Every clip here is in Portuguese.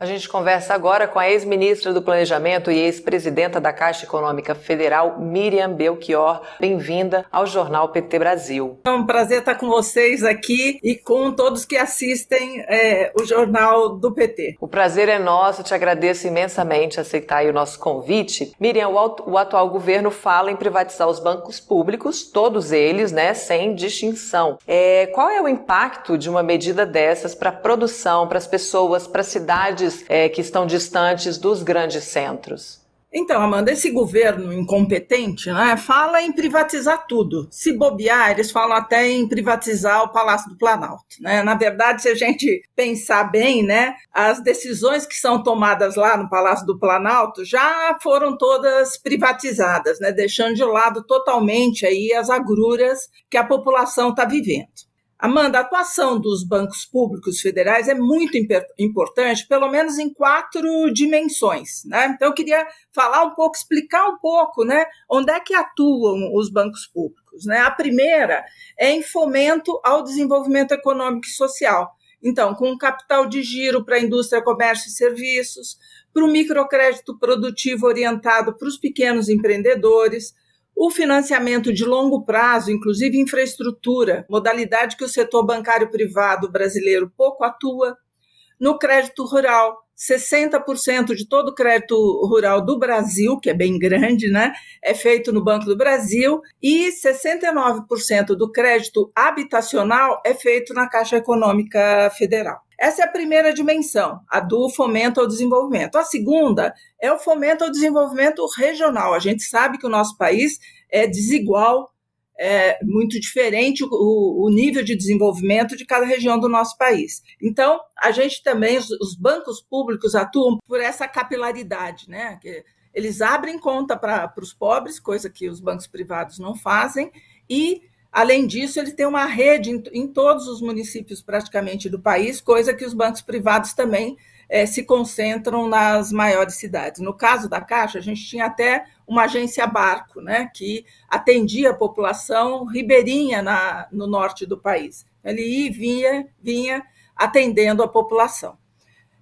A gente conversa agora com a ex-ministra do Planejamento e ex-presidenta da Caixa Econômica Federal, Miriam Belchior. Bem-vinda ao Jornal PT Brasil. É um prazer estar com vocês aqui e com todos que assistem é, o Jornal do PT. O prazer é nosso, te agradeço imensamente aceitar o nosso convite. Miriam, o, o atual governo fala em privatizar os bancos públicos, todos eles, né, sem distinção. É, qual é o impacto de uma medida dessas para a produção, para as pessoas, para as cidades? Cidades é, que estão distantes dos grandes centros? Então, Amanda, esse governo incompetente né, fala em privatizar tudo. Se bobear, eles falam até em privatizar o Palácio do Planalto. Né? Na verdade, se a gente pensar bem, né, as decisões que são tomadas lá no Palácio do Planalto já foram todas privatizadas, né, deixando de lado totalmente aí as agruras que a população está vivendo. Amanda, a atuação dos bancos públicos federais é muito importante, pelo menos em quatro dimensões. Né? Então, eu queria falar um pouco, explicar um pouco né, onde é que atuam os bancos públicos. Né? A primeira é em fomento ao desenvolvimento econômico e social. Então, com capital de giro para a indústria, comércio e serviços, para o microcrédito produtivo orientado para os pequenos empreendedores, o financiamento de longo prazo, inclusive infraestrutura, modalidade que o setor bancário privado brasileiro pouco atua. No crédito rural, 60% de todo o crédito rural do Brasil, que é bem grande, né, é feito no Banco do Brasil, e 69% do crédito habitacional é feito na Caixa Econômica Federal. Essa é a primeira dimensão, a do fomento ao desenvolvimento. A segunda é o fomento ao desenvolvimento regional. A gente sabe que o nosso país é desigual, é muito diferente o, o nível de desenvolvimento de cada região do nosso país. Então, a gente também, os, os bancos públicos atuam por essa capilaridade, né? Que eles abrem conta para os pobres, coisa que os bancos privados não fazem, e Além disso, ele tem uma rede em, em, todos os municípios praticamente do país, coisa que os bancos privados também é, se concentram nas maiores cidades. No caso da Caixa, a gente tinha até uma agência barco, né, que atendia a população ribeirinha na, no norte do país. Ele ia e vinha, vinha atendendo a população.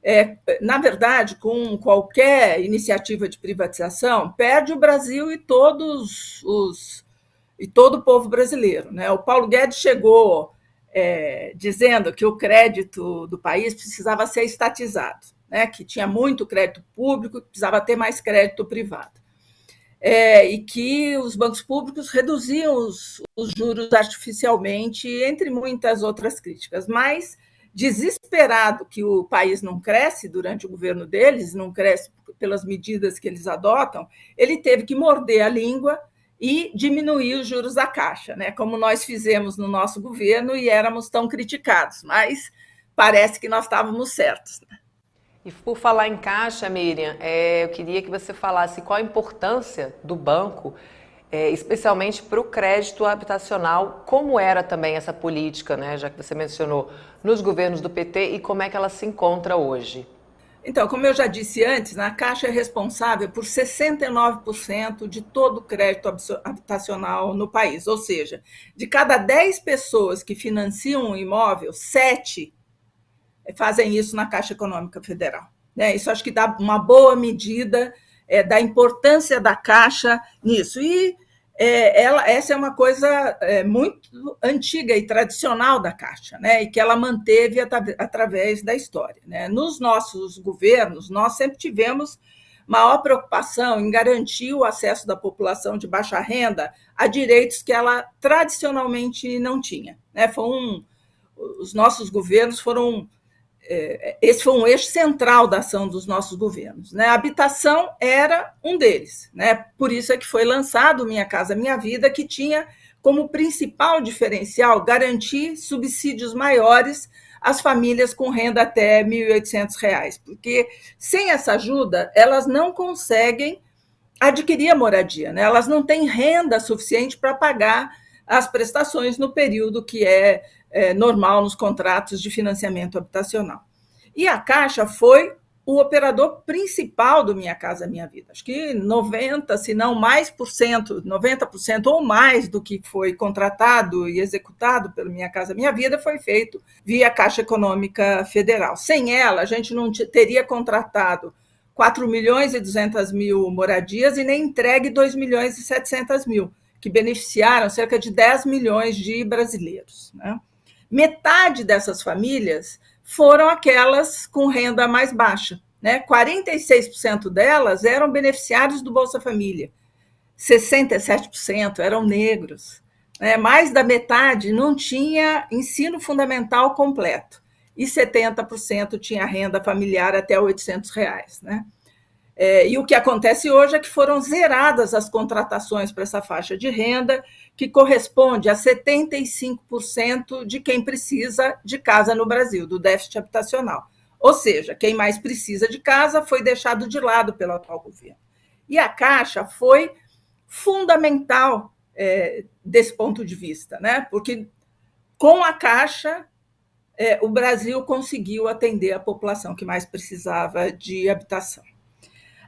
É, na verdade, com qualquer iniciativa de privatização, perde o Brasil e todos os e todo o povo brasileiro. Né? O Paulo Guedes chegou é, dizendo que o crédito do país precisava ser estatizado, né? que tinha muito crédito público, precisava ter mais crédito privado. É, e que os bancos públicos reduziam os, os juros artificialmente, entre muitas outras críticas. Mas, desesperado que o país não cresce durante o governo deles, não cresce pelas medidas que eles adotam, ele teve que morder a língua e diminuir os juros da Caixa, né? como nós fizemos no nosso governo e éramos tão criticados, mas parece que nós estávamos certos. Né? E por falar em Caixa, Miriam, é, eu queria que você falasse qual a importância do banco, é, especialmente para o crédito habitacional, como era também essa política, né, já que você mencionou, nos governos do PT e como é que ela se encontra hoje. Então, como eu já disse antes, a Caixa é responsável por 69% de todo o crédito habitacional no país. Ou seja, de cada 10 pessoas que financiam um imóvel, 7 fazem isso na Caixa Econômica Federal. Né? Isso acho que dá uma boa medida é, da importância da Caixa nisso. E é, ela, essa é uma coisa é, muito antiga e tradicional da Caixa, né? e que ela manteve at através da história. Né? Nos nossos governos, nós sempre tivemos maior preocupação em garantir o acesso da população de baixa renda a direitos que ela tradicionalmente não tinha. Né? Foi um, os nossos governos foram esse foi um eixo central da ação dos nossos governos. Né? A habitação era um deles. Né? Por isso é que foi lançado Minha Casa Minha Vida, que tinha como principal diferencial garantir subsídios maiores às famílias com renda até R$ 1.800, porque sem essa ajuda, elas não conseguem adquirir a moradia, né? elas não têm renda suficiente para pagar as prestações no período que é é, normal nos contratos de financiamento habitacional. E a Caixa foi o operador principal do Minha Casa Minha Vida. Acho que 90, se não mais por cento, 90% ou mais do que foi contratado e executado pelo Minha Casa Minha Vida foi feito via Caixa Econômica Federal. Sem ela, a gente não teria contratado 4 milhões e 200 mil moradias e nem entregue 2 milhões e 700 mil, que beneficiaram cerca de 10 milhões de brasileiros. Né? Metade dessas famílias foram aquelas com renda mais baixa. Né? 46% delas eram beneficiários do Bolsa Família, 67% eram negros, né? mais da metade não tinha ensino fundamental completo e 70% tinha renda familiar até 800 reais. Né? É, e o que acontece hoje é que foram zeradas as contratações para essa faixa de renda, que corresponde a 75% de quem precisa de casa no Brasil, do déficit habitacional. Ou seja, quem mais precisa de casa foi deixado de lado pelo atual governo. E a Caixa foi fundamental é, desse ponto de vista, né? porque com a Caixa é, o Brasil conseguiu atender a população que mais precisava de habitação.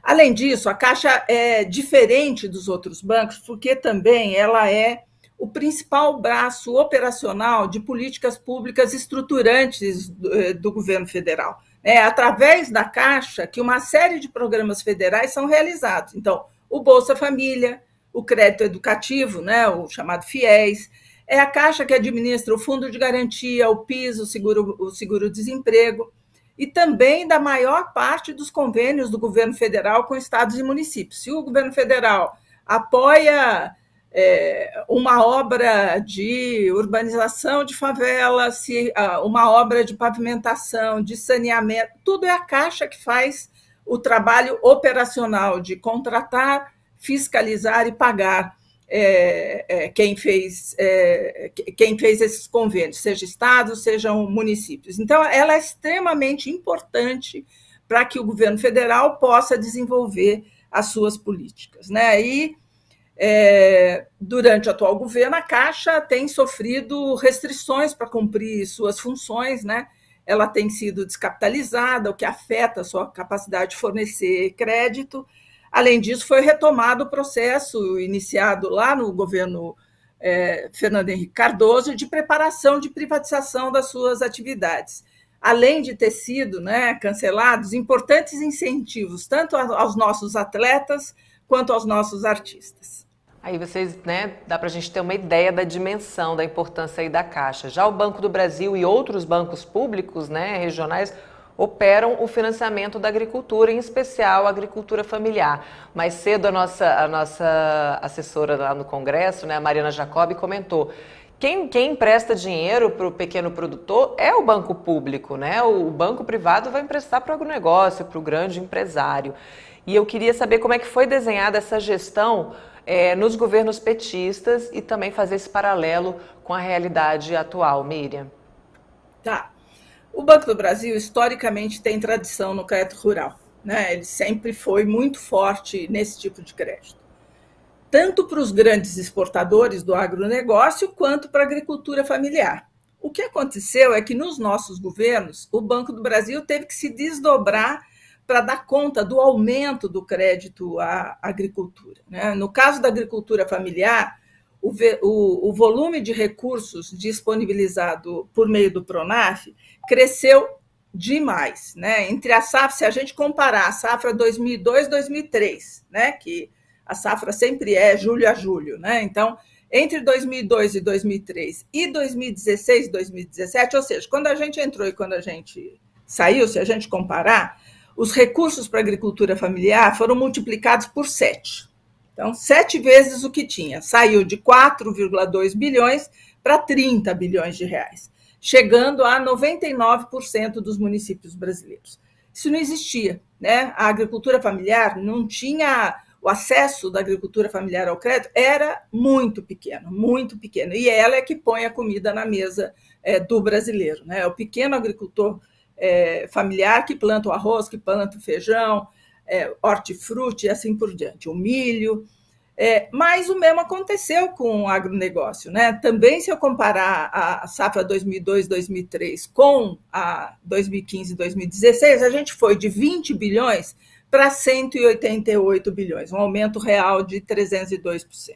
Além disso, a Caixa é diferente dos outros bancos, porque também ela é o principal braço operacional de políticas públicas estruturantes do, eh, do governo federal. É através da Caixa que uma série de programas federais são realizados. Então, o Bolsa Família, o crédito educativo, né, o chamado FIES, é a Caixa que administra o Fundo de Garantia, o PIS, o seguro, o seguro e também da maior parte dos convênios do governo federal com estados e municípios. Se o governo federal apoia é, uma obra de urbanização de favela, se uma obra de pavimentação, de saneamento, tudo é a Caixa que faz o trabalho operacional de contratar, fiscalizar e pagar é, é, quem, fez, é, quem fez esses convênios, seja estados, sejam municípios. Então, ela é extremamente importante para que o governo federal possa desenvolver as suas políticas. Né? E, é, durante o atual governo, a Caixa tem sofrido restrições para cumprir suas funções, né? ela tem sido descapitalizada, o que afeta a sua capacidade de fornecer crédito, Além disso, foi retomado o processo iniciado lá no governo é, Fernando Henrique Cardoso de preparação de privatização das suas atividades. Além de ter sido né, cancelados importantes incentivos, tanto aos nossos atletas quanto aos nossos artistas. Aí vocês, né, dá para a gente ter uma ideia da dimensão, da importância aí da Caixa. Já o Banco do Brasil e outros bancos públicos, né, regionais, operam o financiamento da agricultura, em especial a agricultura familiar. Mais cedo, a nossa, a nossa assessora lá no Congresso, né, a Mariana Jacobi, comentou quem, quem empresta dinheiro para o pequeno produtor é o banco público, né? O banco privado vai emprestar para o agronegócio, para o grande empresário. E eu queria saber como é que foi desenhada essa gestão é, nos governos petistas e também fazer esse paralelo com a realidade atual, Miriam. Tá. O Banco do Brasil, historicamente, tem tradição no crédito rural. Né? Ele sempre foi muito forte nesse tipo de crédito. Tanto para os grandes exportadores do agronegócio, quanto para a agricultura familiar. O que aconteceu é que nos nossos governos, o Banco do Brasil teve que se desdobrar para dar conta do aumento do crédito à agricultura. Né? No caso da agricultura familiar, o, o, o, volume de recursos disponibilizado por meio do Pronaf cresceu demais, né? Entre a safra, se a gente comparar a safra 2002-2003, né, que a safra sempre é julho a julho, né? Então, entre 2002 e 2003 e 2016 e 2017, ou seja, quando a gente entrou e quando a gente saiu, se a gente comparar, os recursos para agricultura familiar foram multiplicados por sete. Então, sete vezes o que tinha. Saiu de 4,2 bilhões para 30 bilhões de reais chegando a 99% dos municípios brasileiros. Isso não existia, né? A agricultura familiar não tinha o acesso da agricultura familiar ao crédito era muito pequeno, muito pequeno. E ela é que põe a comida na mesa é, do brasileiro, né? O pequeno agricultor é, familiar que planta o arroz, que planta o feijão, é, hortifruti e assim por diante, o milho. É, mas o mesmo aconteceu com o agronegócio. Né? Também, se eu comparar a safra 2002-2003 com a 2015-2016, a gente foi de 20 bilhões para 188 bilhões, um aumento real de 302%.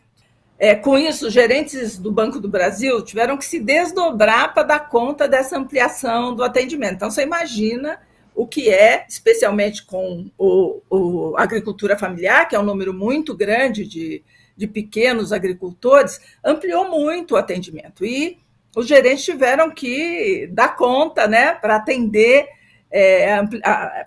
É, com isso, gerentes do Banco do Brasil tiveram que se desdobrar para dar conta dessa ampliação do atendimento. Então, você imagina o que é, especialmente com o, o agricultura familiar, que é um número muito grande de, de pequenos agricultores, ampliou muito o atendimento. E os gerentes tiveram que dar conta né, para atender, é,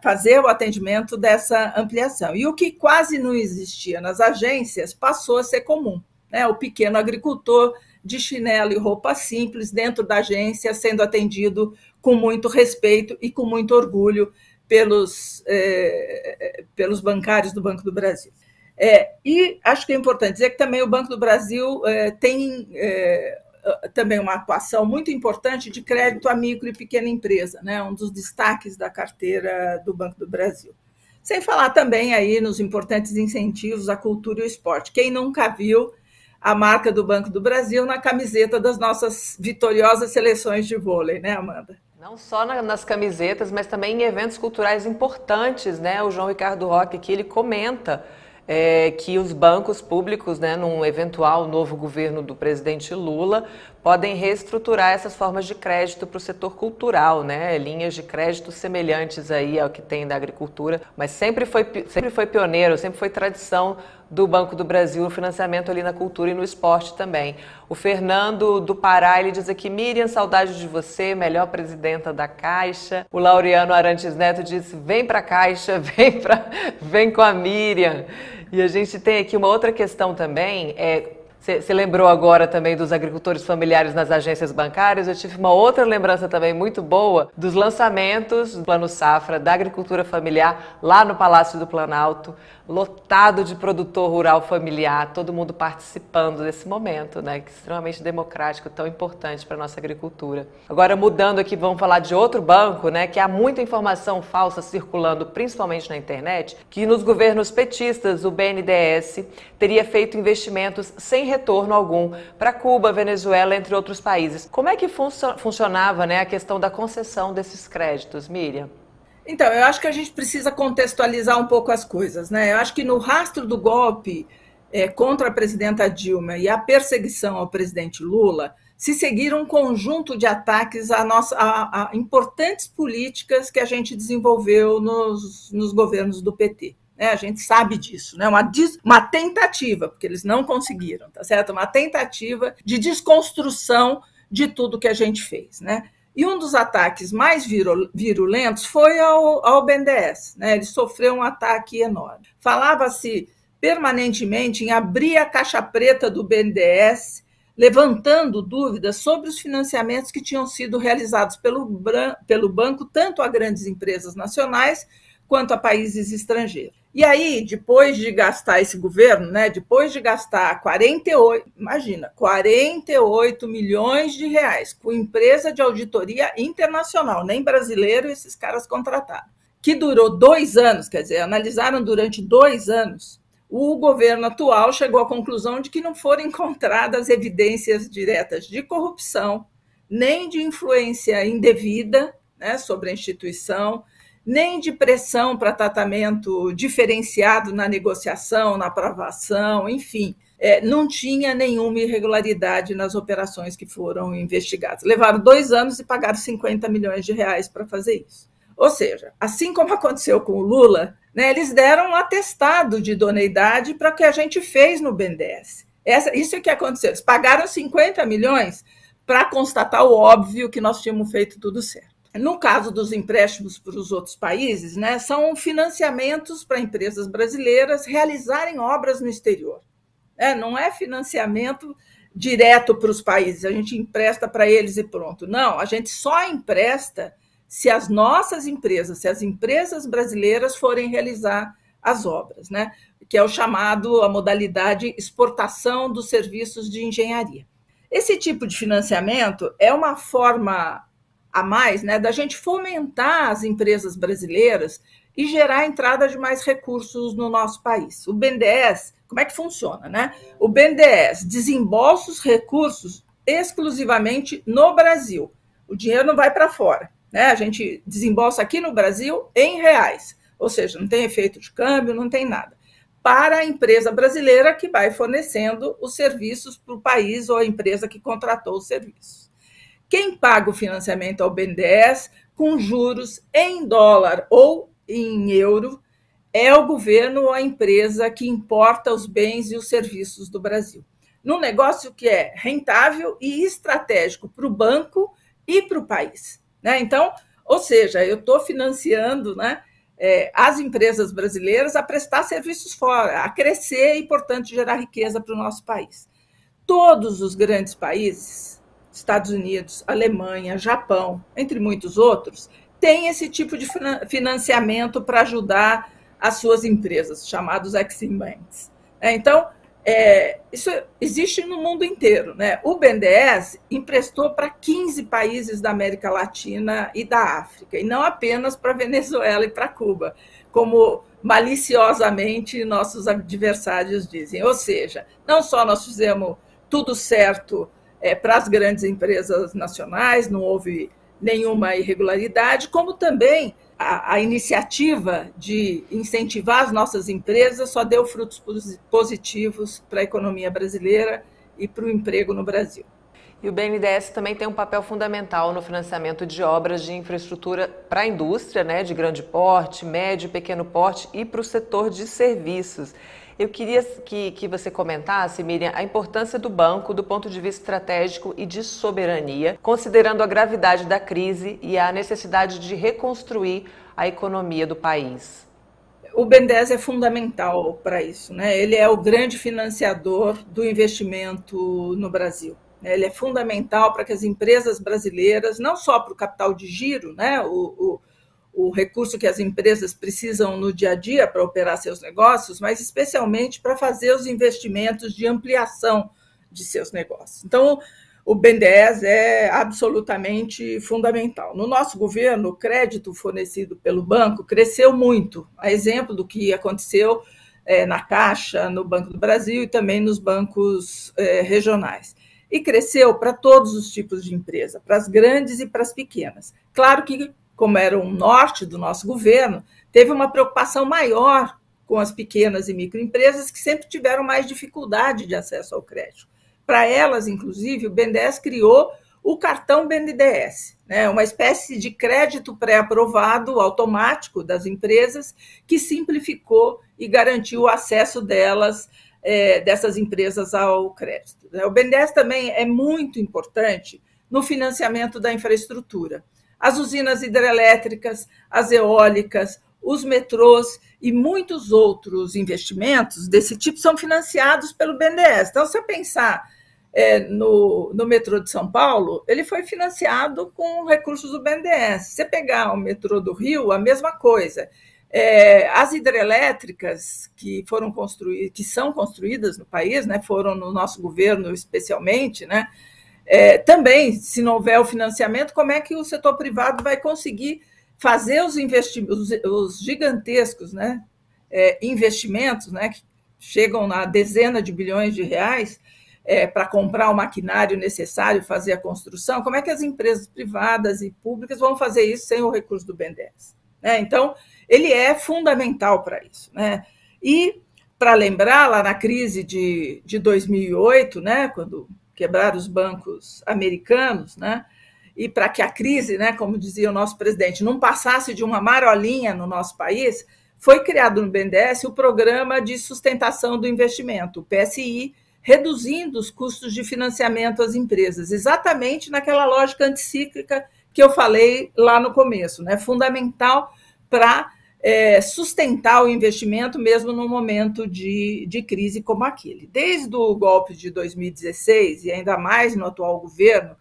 fazer o atendimento dessa ampliação. E o que quase não existia nas agências passou a ser comum. Né? O pequeno agricultor de chinelo e roupa simples dentro da agência, sendo atendido com muito respeito e com muito orgulho pelos, é, pelos bancários do Banco do Brasil. É, e acho que é importante dizer que também o Banco do Brasil é, tem é, também uma atuação muito importante de crédito a micro e pequena empresa, né, um dos destaques da carteira do Banco do Brasil. Sem falar também aí nos importantes incentivos à cultura e ao esporte. Quem nunca viu a marca do Banco do Brasil na camiseta das nossas vitoriosas seleções de vôlei, né, Amanda? Não só nas camisetas, mas também em eventos culturais importantes, né? O João Ricardo Roque aqui, ele comenta é, que os bancos públicos, né, num eventual novo governo do presidente Lula, podem reestruturar essas formas de crédito para o setor cultural, né? Linhas de crédito semelhantes aí ao que tem da agricultura, mas sempre foi, sempre foi pioneiro, sempre foi tradição do Banco do Brasil, o financiamento ali na cultura e no esporte também. O Fernando do Pará, ele diz aqui, Miriam, saudade de você, melhor presidenta da Caixa. O Laureano Arantes Neto disse, vem para a Caixa, vem, pra, vem com a Miriam. E a gente tem aqui uma outra questão também, é você lembrou agora também dos agricultores familiares nas agências bancárias. Eu tive uma outra lembrança também muito boa dos lançamentos do Plano Safra da agricultura familiar lá no Palácio do Planalto, lotado de produtor rural familiar, todo mundo participando desse momento, né, é extremamente democrático, tão importante para a nossa agricultura. Agora mudando aqui, vamos falar de outro banco, né, que há muita informação falsa circulando, principalmente na internet, que nos governos petistas o BNDES teria feito investimentos sem retorno algum para Cuba, Venezuela, entre outros países. Como é que funcionava né, a questão da concessão desses créditos, Miriam? Então, eu acho que a gente precisa contextualizar um pouco as coisas. Né? Eu acho que no rastro do golpe é, contra a presidenta Dilma e a perseguição ao presidente Lula, se seguiram um conjunto de ataques a, nossa, a, a importantes políticas que a gente desenvolveu nos, nos governos do PT. Né? A gente sabe disso, né? uma, uma tentativa, porque eles não conseguiram, tá certo? Uma tentativa de desconstrução de tudo que a gente fez. Né? E um dos ataques mais virulentos foi ao, ao BNDES. Né? Ele sofreu um ataque enorme. Falava-se permanentemente em abrir a caixa preta do BNDES, levantando dúvidas sobre os financiamentos que tinham sido realizados pelo, pelo banco, tanto a grandes empresas nacionais quanto a países estrangeiros. E aí, depois de gastar esse governo, né, depois de gastar 48, imagina, 48 milhões de reais com empresa de auditoria internacional, nem brasileiro esses caras contrataram, que durou dois anos, quer dizer, analisaram durante dois anos, o governo atual chegou à conclusão de que não foram encontradas evidências diretas de corrupção, nem de influência indevida né, sobre a instituição, nem de pressão para tratamento diferenciado na negociação, na aprovação, enfim. É, não tinha nenhuma irregularidade nas operações que foram investigadas. Levaram dois anos e pagaram 50 milhões de reais para fazer isso. Ou seja, assim como aconteceu com o Lula, né, eles deram um atestado de idoneidade para o que a gente fez no BNDES. Essa, isso é que aconteceu. Eles pagaram 50 milhões para constatar o óbvio que nós tínhamos feito tudo certo. No caso dos empréstimos para os outros países, né, são financiamentos para empresas brasileiras realizarem obras no exterior. É, não é financiamento direto para os países, a gente empresta para eles e pronto. Não, a gente só empresta se as nossas empresas, se as empresas brasileiras forem realizar as obras, né? que é o chamado, a modalidade exportação dos serviços de engenharia. Esse tipo de financiamento é uma forma a mais, né, da gente fomentar as empresas brasileiras e gerar a entrada de mais recursos no nosso país. O BNDES, como é que funciona, né? O BNDES desembolsa os recursos exclusivamente no Brasil. O dinheiro não vai para fora, né? A gente desembolsa aqui no Brasil em reais, ou seja, não tem efeito de câmbio, não tem nada. Para a empresa brasileira que vai fornecendo os serviços para o país ou a empresa que contratou os serviços. Quem paga o financiamento ao BNDES com juros em dólar ou em euro é o governo ou a empresa que importa os bens e os serviços do Brasil. Num negócio que é rentável e estratégico para o banco e para o país. Né? Então, ou seja, eu estou financiando né, é, as empresas brasileiras a prestar serviços fora, a crescer e, portanto, gerar riqueza para o nosso país. Todos os grandes países, Estados Unidos, Alemanha, Japão, entre muitos outros, têm esse tipo de financiamento para ajudar as suas empresas, chamados Exim Banks. É, então, é, isso existe no mundo inteiro. Né? O BNDES emprestou para 15 países da América Latina e da África, e não apenas para Venezuela e para Cuba, como maliciosamente nossos adversários dizem. Ou seja, não só nós fizemos tudo certo é, para as grandes empresas nacionais, não houve nenhuma irregularidade, como também a, a, iniciativa de incentivar as nossas empresas só deu frutos positivos para a economia brasileira e para o emprego no Brasil. E o BNDES também tem um papel fundamental no financiamento de obras de infraestrutura para a indústria, né, de grande porte, médio e pequeno porte e para o setor de serviços. Eu queria que, que você comentasse, Miriam, a importância do banco do ponto de vista estratégico e de soberania, considerando a gravidade da crise e a necessidade de reconstruir a economia do país. O BNDES é fundamental para isso, né? Ele é o grande financiador do investimento no Brasil. Ele é fundamental para que as empresas brasileiras, não só para o capital de giro, né? O, o o recurso que as empresas precisam no dia a dia para operar seus negócios, mas especialmente para fazer os investimentos de ampliação de seus negócios. Então, o BNDES é absolutamente fundamental. No nosso governo, o crédito fornecido pelo banco cresceu muito, a exemplo do que aconteceu é, na Caixa, no Banco do Brasil e também nos bancos é, regionais. E cresceu para todos os tipos de empresa, para as grandes e para as pequenas. Claro que como era um norte do nosso governo, teve uma preocupação maior com as pequenas e microempresas que sempre tiveram mais dificuldade de acesso ao crédito. Para elas, inclusive, o BNDES criou o cartão BNDES, né, uma espécie de crédito pré-aprovado automático das empresas que simplificou e garantiu o acesso delas, é, dessas empresas ao crédito. O BNDES também é muito importante no financiamento da infraestrutura as usinas hidrelétricas, as eólicas, os metrôs e muitos outros investimentos desse tipo são financiados pelo BNDES. Então, se eu pensar é, no, no metrô de São Paulo, ele foi financiado com recursos do BNDES. Se você pegar o metrô do Rio, a mesma coisa. É, as hidrelétricas que foram construídas, que são construídas no país, né, foram no nosso governo especialmente, né, é, também, se não houver o financiamento, como é que o setor privado vai conseguir fazer os, investimentos, os gigantescos né, é, investimentos, né, que chegam na dezena de bilhões de reais, é, para comprar o maquinário necessário, fazer a construção, como é que as empresas privadas e públicas vão fazer isso sem o recurso do BNDES? Né? Então, ele é fundamental para isso. Né? E, para lembrar, lá na crise de, de 2008, né, quando quebrar os bancos americanos, né? E para que a crise, né, como dizia o nosso presidente, não passasse de uma marolinha no nosso país, foi criado no BNDES o Programa de Sustentação do Investimento, o PSI, reduzindo os custos de financiamento às empresas, exatamente naquela lógica anticíclica que eu falei lá no começo, né? Fundamental para é, sustentar o investimento mesmo num momento de, de crise como aquele. Desde o golpe de 2016 e ainda mais no atual governo,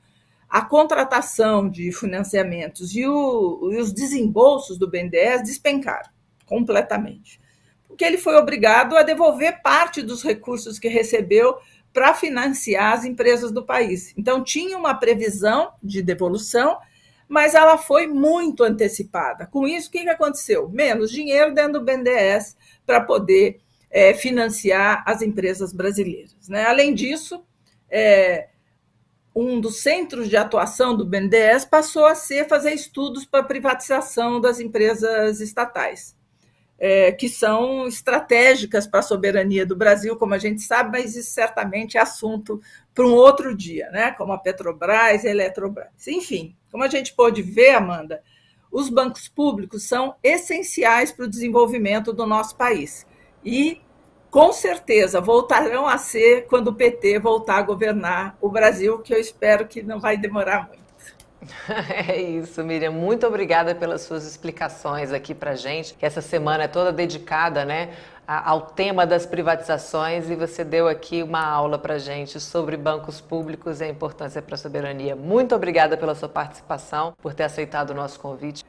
a contratação de financiamentos e, o, e os desembolsos do BNDES despencaram completamente, porque ele foi obrigado a devolver parte dos recursos que recebeu para financiar as empresas do país. Então, tinha uma previsão de devolução, mas ela foi muito antecipada. Com isso, o que aconteceu? Menos dinheiro dentro do BNDES para poder é, financiar as empresas brasileiras. Né? Além disso, é, um dos centros de atuação do BNDES passou a ser fazer estudos para privatização das empresas estatais, é, que são estratégicas para a soberania do Brasil, como a gente sabe, mas isso certamente é assunto para um outro dia, né? como a Petrobras a Eletrobras. Enfim, como a gente pôde ver, Amanda, os bancos públicos são essenciais para o desenvolvimento do nosso país. E com certeza voltarão a ser quando o PT voltar a governar o Brasil, que eu espero que não vai demorar muito. É isso, Miriam. Muito obrigada pelas suas explicações aqui para gente. Que essa semana é toda dedicada, né, ao tema das privatizações e você deu aqui uma aula para gente sobre bancos públicos e a importância para a soberania. Muito obrigada pela sua participação, por ter aceitado o nosso convite.